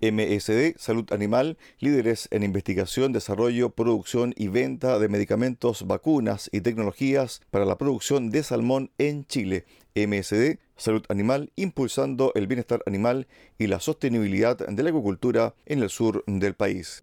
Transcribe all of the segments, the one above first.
MSD, Salud Animal, líderes en investigación, desarrollo, producción y venta de medicamentos, vacunas y tecnologías para la producción de salmón en Chile. MSD, Salud Animal, impulsando el bienestar animal y la sostenibilidad de la agricultura en el sur del país.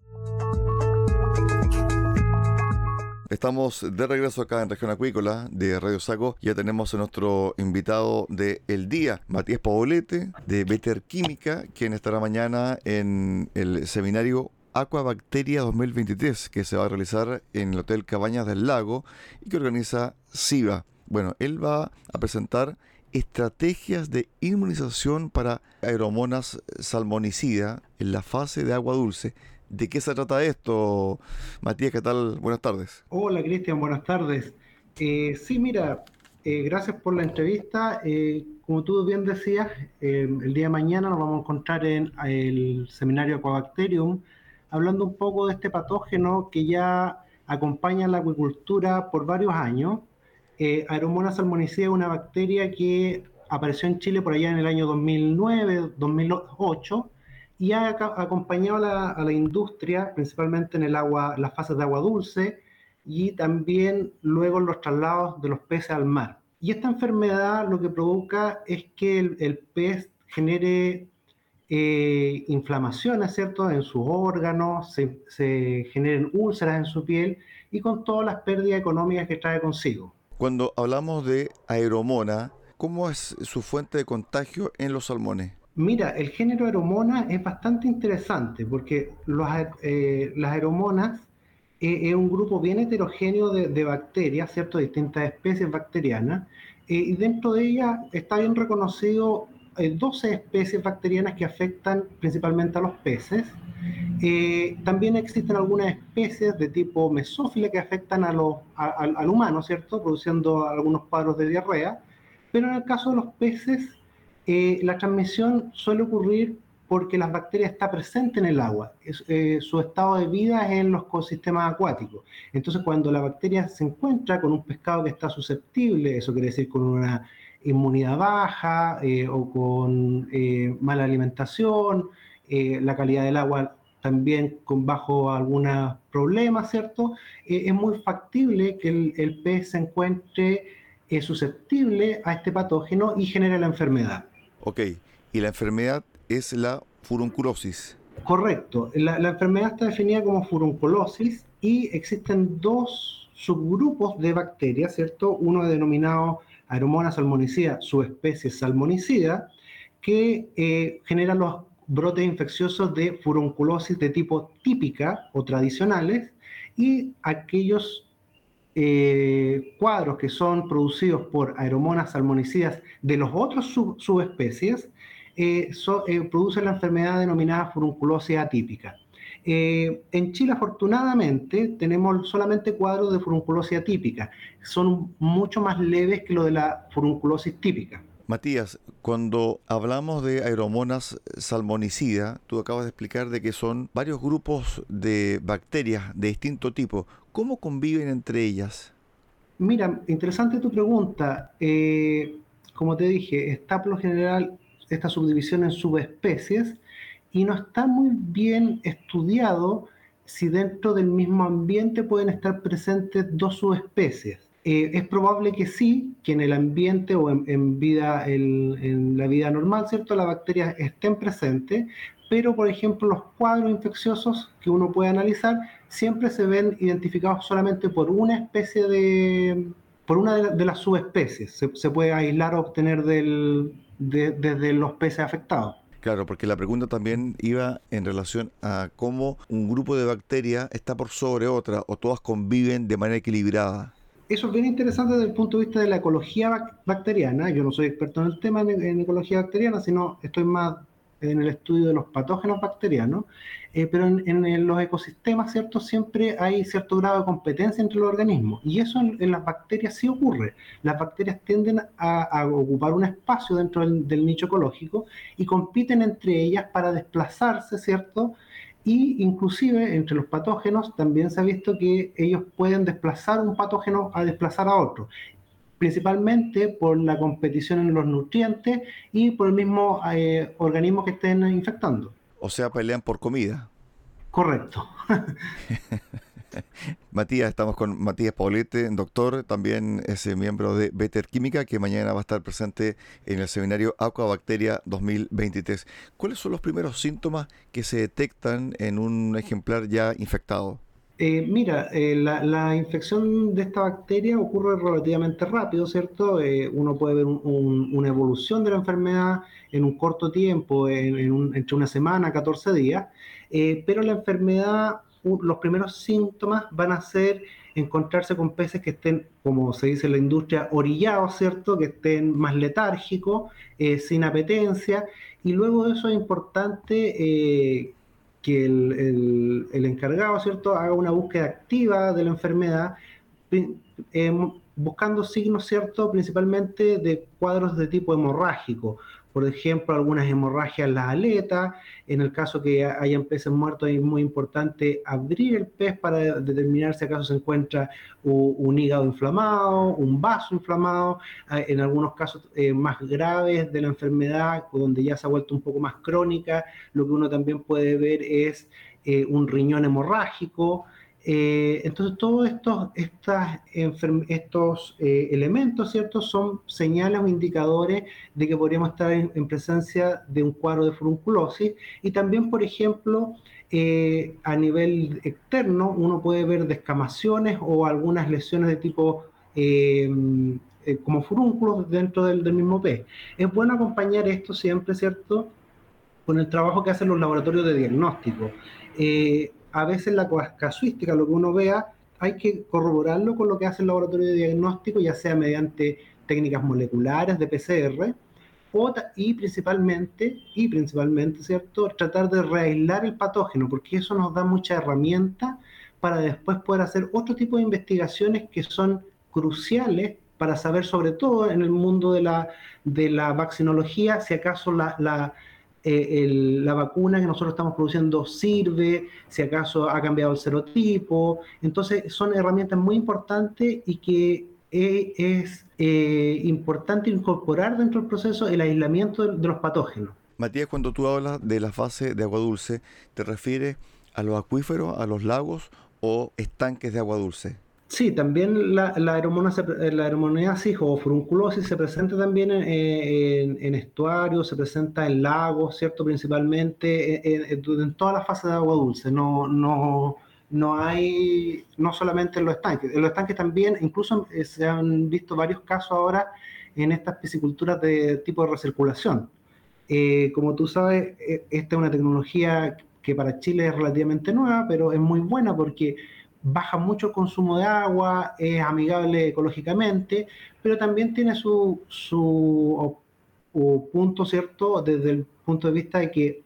Estamos de regreso acá en Región Acuícola de Radio Saco. Ya tenemos a nuestro invitado de el día, Matías Paolete, de Better Química, quien estará mañana en el seminario Aquabacteria 2023, que se va a realizar en el Hotel Cabañas del Lago y que organiza SIVA. Bueno, él va a presentar estrategias de inmunización para aeromonas salmonicida en la fase de agua dulce ¿De qué se trata esto? Matías, ¿qué tal? Buenas tardes. Hola, Cristian, buenas tardes. Eh, sí, mira, eh, gracias por la entrevista. Eh, como tú bien decías, el día de mañana nos vamos a encontrar en el seminario Aquabacterium, hablando un poco de este patógeno que ya acompaña la acuicultura por varios años. Aeromonas salmonicida es una bacteria que apareció en Chile por allá en el año 2009, 2008 y ha acompañado a la, industria, principalmente en el agua, las fases de agua dulce y también luego los traslados de los peces al mar. Y esta enfermedad lo que provoca es que el, pez genere eh, inflamaciones, en sus órganos, se, se generen úlceras en su piel y con todas las pérdidas económicas que trae consigo. Cuando hablamos de aeromona, ¿cómo es su fuente de contagio en los salmones? Mira, el género aeromona es bastante interesante porque eh, las aeromonas eh, es un grupo bien heterogéneo de, bacterias, ¿cierto? Distintas especies bacterianas. Eh, y dentro de ellas está bien reconocido 12 especies bacterianas que afectan principalmente a los peces. también existen algunas especies de tipo mesófila que afectan al humano, ¿cierto? Produciendo algunos cuadros de diarrea. Pero en el caso de los peces, eh, la transmisión suele ocurrir porque la bacteria está presente en el agua. Eh, su estado de vida es en los ecosistemas acuáticos. Entonces, cuando la bacteria se encuentra con un pescado que está susceptible, eso quiere decir con una inmunidad baja eh, o con mala alimentación, la calidad del agua también con bajo algunos problemas, ¿cierto? es muy factible que el pez se encuentre susceptible a este patógeno y genere la enfermedad. Ok, y la enfermedad es la furunculosis. Correcto, la, enfermedad está definida como furunculosis y existen dos subgrupos de bacterias, ¿cierto? Uno denominado Aeromonas salmonicida, subespecie salmonicida, que eh, genera los brotes infecciosos de furunculosis de tipo típica o tradicionales y aquellos eh, cuadros que son producidos por aeromonas salmonicidas de los otros subespecies eh, producen la enfermedad denominada furunculosis atípica. Eh, en Chile, afortunadamente, tenemos solamente cuadros de furunculosis atípica. Son mucho más leves que lo de la furunculosis típica. Matías, cuando hablamos de aeromonas salmonicida, tú acabas de explicar de que son varios grupos de bacterias de distinto tipo. ¿Cómo conviven entre ellas? Mira, interesante tu pregunta. Eh, como te dije, está por lo general esta subdivisión en subespecies y no está muy bien estudiado si dentro del mismo ambiente pueden estar presentes dos subespecies. Eh, es probable que sí, que en el ambiente o en, vida, en la vida normal, ¿cierto? Las bacterias estén presentes, pero por ejemplo los cuadros infecciosos que uno puede analizar siempre se ven identificados solamente por una especie de, por una de, las subespecies. Se, puede aislar o obtener del, desde los peces afectados. Claro, porque la pregunta también iba en relación a cómo un grupo de bacterias está por sobre otra o todas conviven de manera equilibrada. Eso es bien interesante desde el punto de vista de la ecología bacteriana. Yo no soy experto en el tema en ecología bacteriana, sino estoy más en el estudio de los patógenos bacterianos, eh, pero en, los ecosistemas, ¿cierto? Siempre hay cierto grado de competencia entre los organismos, y eso en, las bacterias sí ocurre. Las bacterias tienden a, ocupar un espacio dentro del, nicho ecológico y compiten entre ellas para desplazarse, ¿cierto? Y inclusive entre los patógenos también se ha visto que ellos pueden desplazar un patógeno a desplazar a otro principalmente por la competición en los nutrientes y por el mismo eh, organismo que estén infectando. O sea, pelean por comida. Correcto. Matías, estamos con Matías Paulete, doctor, también es miembro de Better Química, que mañana va a estar presente en el seminario Aquabacteria 2023. ¿Cuáles son los primeros síntomas que se detectan en un ejemplar ya infectado? Eh, mira, eh, la, infección de esta bacteria ocurre relativamente rápido, ¿cierto? Eh, uno puede ver una evolución de la enfermedad en un corto tiempo, entre una semana, 14 días, pero la enfermedad, los primeros síntomas van a ser encontrarse con peces que estén, como se dice en la industria, orillados, ¿cierto? Que estén más letárgicos, sin apetencia, y luego eso es importante que el, encargado, ¿cierto?, haga una búsqueda activa de la enfermedad, eh, buscando signos, ¿cierto?, principalmente de cuadros de tipo hemorrágico, por ejemplo, algunas hemorragias en las aletas, en el caso que hayan peces muertos es muy importante abrir el pez para determinar si acaso se encuentra un, hígado inflamado, un vaso inflamado, ah, en algunos casos eh, más graves de la enfermedad, donde ya se ha vuelto un poco más crónica, lo que uno también puede ver es eh, un riñón hemorrágico, eh, entonces, todos estos, estos eh, elementos, ¿cierto?, son señales o indicadores de que podríamos estar en, presencia de un cuadro de furunculosis. Y también, por ejemplo, eh, a nivel externo, uno puede ver descamaciones o algunas lesiones de tipo como furúnculos dentro del, mismo pez. Es bueno acompañar esto siempre, ¿cierto?, con el trabajo que hacen los laboratorios de diagnóstico a veces la casuística, lo que uno vea, hay que corroborarlo con lo que hace el laboratorio de diagnóstico, ya sea mediante técnicas moleculares de PCR, y principalmente, y principalmente, ¿cierto?, tratar de reaislar el patógeno, porque eso nos da mucha herramienta para después poder hacer otro tipo de investigaciones que son cruciales para saber, sobre todo en el mundo de la, de la vaccinología, si acaso la, la eh, la vacuna que nosotros estamos produciendo sirve, si acaso ha cambiado el serotipo. Entonces son herramientas muy importantes y que eh, es eh, importante incorporar dentro del proceso el aislamiento de, los patógenos. Matías, cuando tú hablas de la fase de agua dulce, ¿te refieres a los acuíferos, a los lagos o estanques de agua dulce? Sí, también la, la, la o furunculosis se presenta también en, estuarios, se presenta en lagos, ¿cierto? Principalmente en, todas las fases de agua dulce. No, no, no hay, no solamente en los estanques, en los estanques también, incluso eh, se han visto varios casos ahora en estas pisciculturas de tipo de recirculación. Eh, como tú sabes, eh, esta es una tecnología que para Chile es relativamente nueva, pero es muy buena porque baja mucho el consumo de agua, es amigable ecológicamente, pero también tiene su, su punto, ¿cierto? Desde el punto de vista de que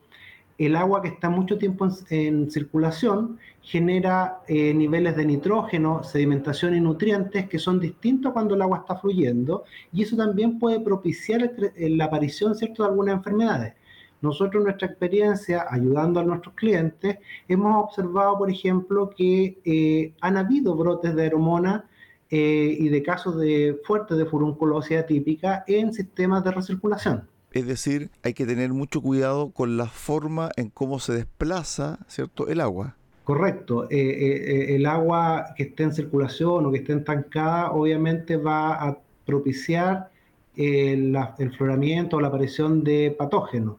el agua que está mucho tiempo en, circulación genera eh, niveles de nitrógeno, sedimentación y nutrientes que son distintos cuando el agua está fluyendo y eso también puede propiciar la aparición ¿cierto? de algunas enfermedades. Nosotros en nuestra experiencia, ayudando a nuestros clientes, hemos observado, por ejemplo, que eh, han habido brotes de aeromona eh, y de casos de fuertes de furunculosis atípica en sistemas de recirculación. Es decir, hay que tener mucho cuidado con la forma en cómo se desplaza, ¿cierto?, el agua. Correcto. Eh, el agua que esté en circulación o que esté entancada, obviamente va a propiciar el, floramiento o la aparición de patógenos.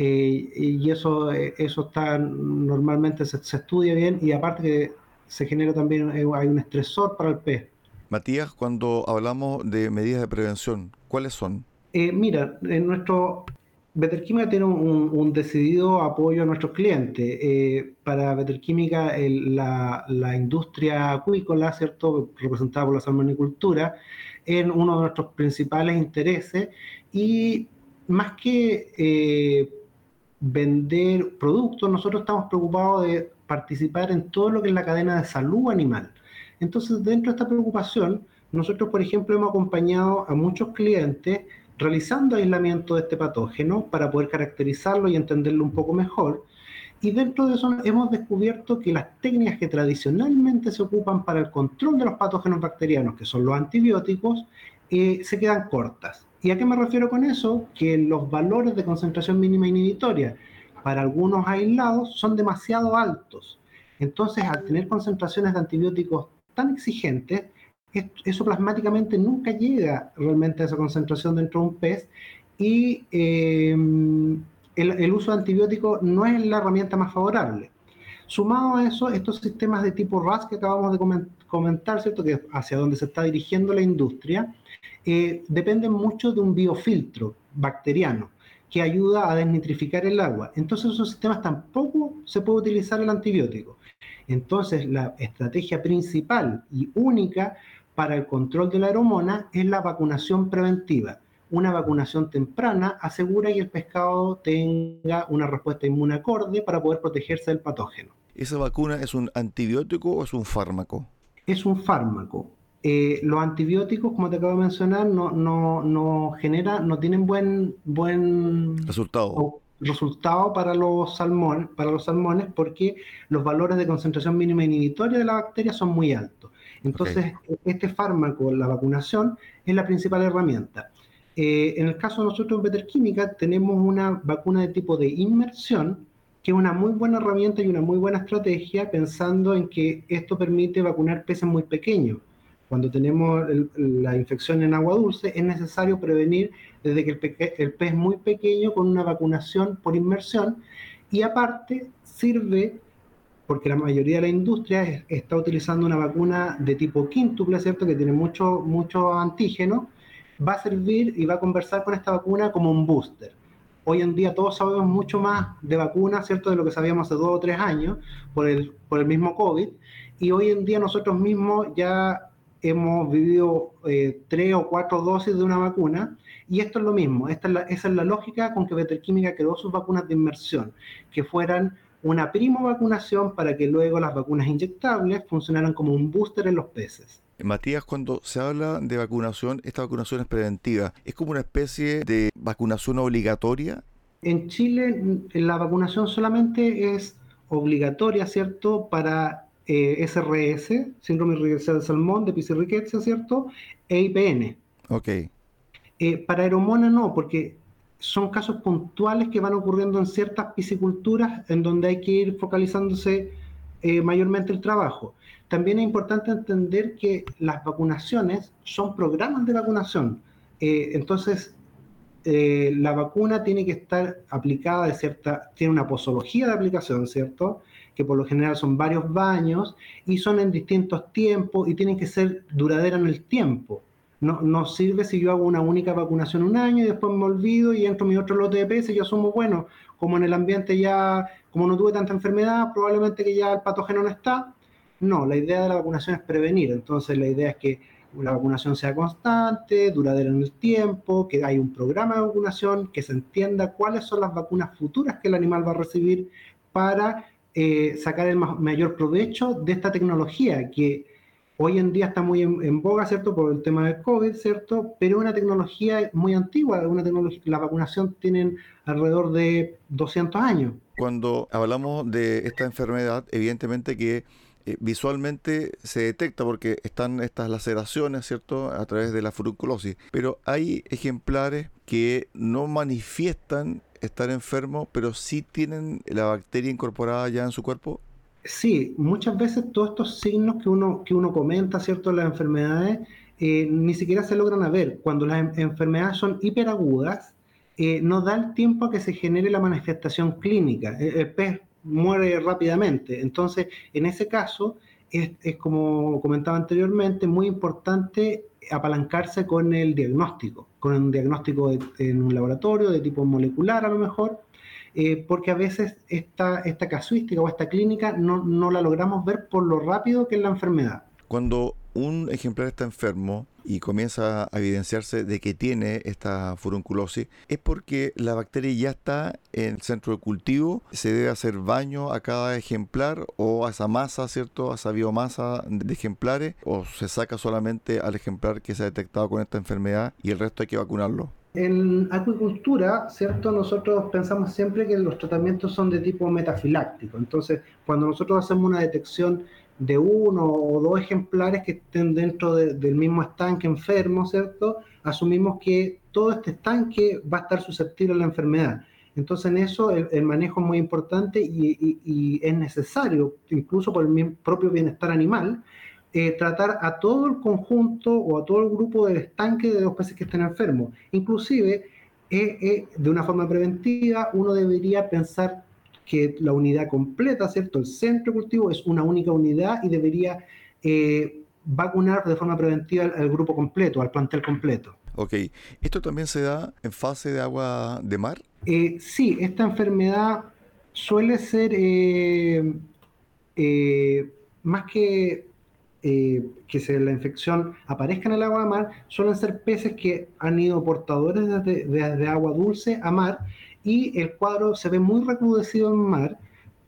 Y eso, eso está normalmente se, se, estudia bien y aparte que se genera también hay un estresor para el pez. Matías, cuando hablamos de medidas de prevención, ¿cuáles son? Eh, mira, en nuestro Beterquímica tiene un, decidido apoyo a nuestros clientes. Eh, para Beterquímica, la, la, industria acuícola, ¿cierto? representada por la salmonicultura, es uno de nuestros principales intereses y más que eh, vender productos, nosotros estamos preocupados de participar en todo lo que es la cadena de salud animal. Entonces, dentro de esta preocupación, nosotros, por ejemplo, hemos acompañado a muchos clientes realizando aislamiento de este patógeno para poder caracterizarlo y entenderlo un poco mejor. Y dentro de eso hemos descubierto que las técnicas que tradicionalmente se ocupan para el control de los patógenos bacterianos, que son los antibióticos, eh, se quedan cortas. ¿Y a qué me refiero con eso? Que los valores de concentración mínima inhibitoria para algunos aislados son demasiado altos. Entonces, al tener concentraciones de antibióticos tan exigentes, eso plasmáticamente nunca llega realmente a esa concentración dentro de un pez y em, el, uso de antibióticos no es la herramienta más favorable. Sumado a eso, estos sistemas de tipo RAS que acabamos de comentar, ¿cierto? que hacia donde se está dirigiendo la industria, eh, dependen mucho de un biofiltro bacteriano que ayuda a desnitrificar el agua. Entonces, esos sistemas tampoco se puede utilizar el antibiótico. Entonces, la estrategia principal y única para el control de la aeromona es la vacunación preventiva. Una vacunación temprana asegura que el pescado tenga una respuesta inmune acorde para poder protegerse del patógeno. ¿Esa vacuna es un antibiótico o es un fármaco? Es un fármaco. Eh, los antibióticos, como te acabo de mencionar, no, no, no, genera, no tienen buen, buen resultado. resultado para los, salmones, para los salmones porque los valores de concentración mínima inhibitoria de la bacteria son muy altos. Entonces, este fármaco, la vacunación, es la principal herramienta. Eh, en el caso de nosotros en Peterquímica tenemos una vacuna de tipo de inmersión, que es una muy buena herramienta y una muy buena estrategia, pensando en que esto permite vacunar peces muy pequeños. Cuando tenemos la infección en agua dulce, es necesario prevenir desde que el, el pez muy pequeño con una vacunación por inmersión y aparte sirve porque la mayoría de la industria está utilizando una vacuna de tipo quíntuple, ¿cierto? Que tiene mucho, mucho antígeno, va a servir y va a conversar con esta vacuna como un booster. Hoy en día todos sabemos mucho más de vacunas, ¿cierto? De lo que sabíamos hace dos o tres años por el, mismo COVID. Y hoy en día nosotros mismos ya hemos vivido eh, tres o cuatro dosis de una vacuna y esto es lo mismo. Esta es la, esa es la lógica con que Veterquímica creó sus vacunas de inmersión, que fueran una primo vacunación para que luego las vacunas inyectables funcionaran como un booster en los peces. Matías, cuando se habla de vacunación, esta vacunación es preventiva. ¿Es como una especie de vacunación obligatoria? En Chile la vacunación solamente es obligatoria, ¿cierto?, para eh, SRS, síndrome irreversible del salmón, de piscirriquezia, ¿cierto? E IPN. Ok. Eh, para aeromona no, porque son casos puntuales que van ocurriendo en ciertas pisciculturas en donde hay que ir focalizándose eh, mayormente el trabajo. También es importante entender que las vacunaciones son programas de vacunación. Eh, entonces, eh, la vacuna tiene que estar aplicada de cierta, tiene una posología de aplicación, ¿cierto? Que por lo general son varios baños y son en distintos tiempos y tienen que ser duraderas en el tiempo. No, sirve si yo hago una única vacunación un año y después me olvido y entro mi otro lote de peces y yo asumo, bueno, como en el ambiente ya, como no tuve tanta enfermedad, probablemente que ya el patógeno no está. No, la idea de la vacunación es prevenir. Entonces la idea es que la vacunación sea constante, duradera en el tiempo, que hay un programa de vacunación, que se entienda cuáles son las vacunas futuras que el animal va a recibir para eh, sacar el mayor provecho de esta tecnología que hoy en día está muy en, boga, ¿cierto? Por el tema del COVID, ¿cierto? Pero una tecnología muy antigua, una tecnología, la vacunación tiene alrededor de 200 años. Cuando hablamos de esta enfermedad, evidentemente que eh, visualmente se detecta porque están estas laceraciones, ¿cierto? A través de la furunculosis. Pero hay ejemplares que no manifiestan estar enfermos, pero sí tienen la bacteria incorporada ya en su cuerpo. Sí, muchas veces todos estos signos que uno, que uno comenta, ¿cierto? Las enfermedades, eh, ni siquiera se logran ver. Cuando las enfermedades son hiperagudas, eh, no da el tiempo a que se genere la manifestación clínica. El, pez muere rápidamente. Entonces, en ese caso, es, como comentaba anteriormente, muy importante apalancarse con el diagnóstico, con un diagnóstico en un laboratorio de tipo molecular a lo mejor, eh, porque a veces esta, casuística o esta clínica no, no la logramos ver por lo rápido que es la enfermedad. Cuando un ejemplar está enfermo y comienza a evidenciarse de que tiene esta furunculosis, es porque la bacteria ya está en el centro de cultivo, se debe hacer baño a cada ejemplar o a esa masa, ¿cierto? A esa biomasa de ejemplares, o se saca solamente al ejemplar que se ha detectado con esta enfermedad y el resto hay que vacunarlo. En acuicultura, ¿cierto? Nosotros pensamos siempre que los tratamientos son de tipo metafiláctico. Entonces, cuando nosotros hacemos una detección de uno o dos ejemplares que estén dentro del mismo estanque enfermo, ¿cierto? Asumimos que todo este estanque va a estar susceptible a la enfermedad. Entonces en eso el, manejo es muy importante y, es necesario, incluso por el propio bienestar animal, eh, tratar a todo el conjunto o a todo el grupo del estanque de los peces que estén enfermos. Inclusive, eh, eh, de una forma preventiva, uno debería pensar que la unidad completa, ¿cierto? El centro cultivo es una única unidad y debería vacunar de forma preventiva al, grupo completo, al plantel completo. Ok, ¿esto también se da en fase de agua de mar? Eh, sí, esta enfermedad suele ser eh, más que que se, la infección aparezca en el agua de mar, suelen ser peces que han ido portadores desde, desde agua dulce a mar y el cuadro se ve muy recrudecido en mar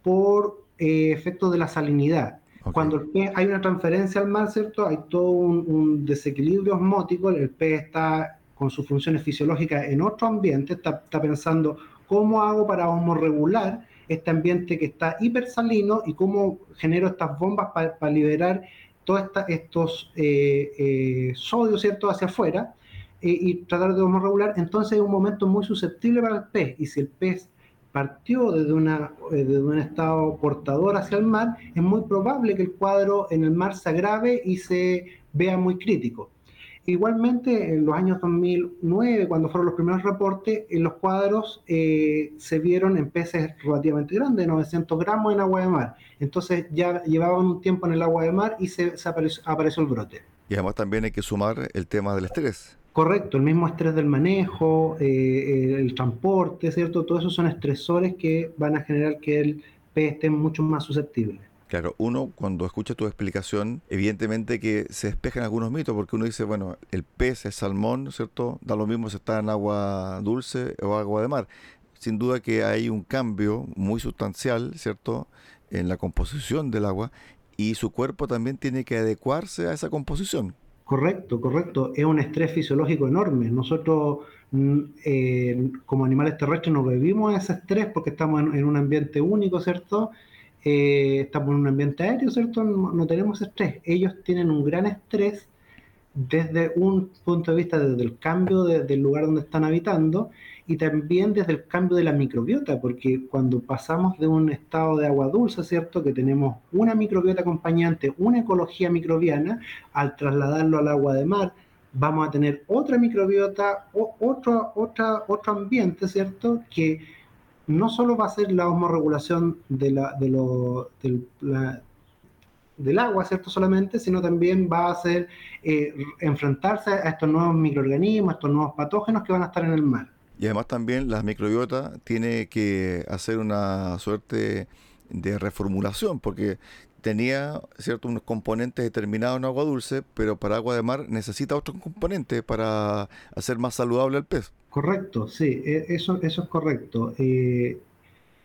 por eh, efecto de la salinidad. Cuando el pez, hay una transferencia al mar, ¿cierto? Hay todo un, desequilibrio osmótico, el pez está con sus funciones fisiológicas en otro ambiente, está, pensando cómo hago para homorregular este ambiente que está hipersalino y cómo genero estas bombas para liberar todos estos eh, eh, sodios, ¿cierto?, hacia afuera y tratar de regular, entonces es un momento muy susceptible para el pez. Y si el pez partió desde, una, eh, desde un estado portador hacia el mar, es muy probable que el cuadro en el mar se agrave y se vea muy crítico. Igualmente, en los años 2009, cuando fueron los primeros reportes, en los cuadros eh, se vieron en peces relativamente grandes, 900 gramos en agua de mar. Entonces ya llevaban un tiempo en el agua de mar y se, apareció, apareció el brote. Y además también hay que sumar el tema del estrés. Correcto, el mismo estrés del manejo, eh, el transporte, ¿cierto? Todos esos son estresores que van a generar que el pez esté mucho más susceptible. Claro, uno cuando escucha tu explicación, evidentemente que se despejan algunos mitos, porque uno dice, bueno, el pez, el salmón, ¿cierto? Da lo mismo si está en agua dulce o agua de mar. Sin duda que hay un cambio muy sustancial, ¿cierto? En la composición del agua y su cuerpo también tiene que adecuarse a esa composición. Correcto, correcto. Es un estrés fisiológico enorme. Nosotros mm, eh, como animales terrestres no vivimos ese estrés porque estamos en, un ambiente único, ¿cierto? Eh, estamos en un ambiente aéreo, ¿cierto? No, tenemos estrés. Ellos tienen un gran estrés desde un punto de vista, desde el cambio del lugar donde están habitando y también desde el cambio de la microbiota, porque cuando pasamos de un estado de agua dulce, ¿cierto? Que tenemos una microbiota acompañante, una ecología microbiana, al trasladarlo al agua de mar, vamos a tener otra microbiota, o otro, otra, otro ambiente, ¿cierto? Que no solo va a ser la osmorregulación de la, de lo, del agua, ¿cierto? Solamente, sino también va a ser eh, enfrentarse a estos nuevos microorganismos, a estos nuevos patógenos que van a estar en el mar. Y además también la microbiota tiene que hacer una suerte de reformulación, porque tenía cierto unos componentes determinados en agua dulce, pero para agua de mar necesita otros componentes para hacer más saludable el pez. Correcto, sí, e, eso, eso es correcto. Eh,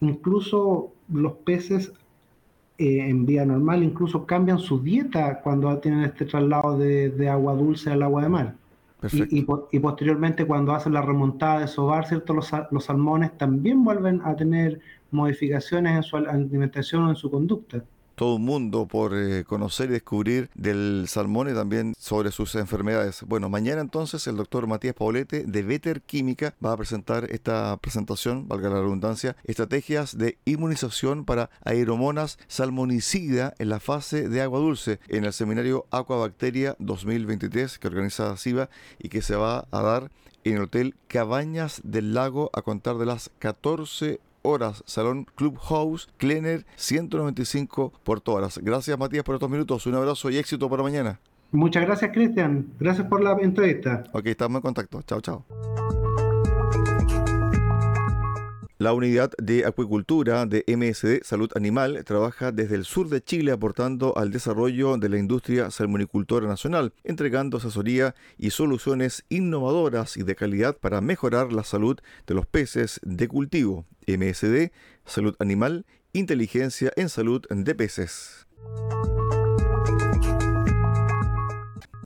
incluso los peces eh, en vía normal incluso cambian su dieta cuando tienen este traslado de, agua dulce al agua de mar. Y, y, posteriormente cuando hacen la remontada de sobar, ¿cierto? Los, los salmones también vuelven a tener modificaciones en su alimentación o en su conducta todo un mundo por eh, conocer y descubrir del salmón y también sobre sus enfermedades. Bueno, mañana entonces el doctor Matías Paulete de Veter Química va a presentar esta presentación, valga la redundancia, estrategias de inmunización para aeromonas salmonicida en la fase de agua dulce en el seminario Aquabacteria 2023 que organiza SIVA y que se va a dar en el Hotel Cabañas del Lago a contar de las 14 horas, Salón Clubhouse, Kleiner 195 Puerto Horas. Gracias Matías por estos minutos, un abrazo y éxito para mañana. Muchas gracias Cristian, gracias por la entrevista. Ok, estamos en contacto, chao, chao. La unidad de acuicultura de MSD Salud Animal trabaja desde el sur de Chile aportando al desarrollo de la industria salmonicultora nacional, entregando asesoría y soluciones innovadoras y de calidad para mejorar la salud de los peces de cultivo. MSD Salud Animal, inteligencia en salud de peces.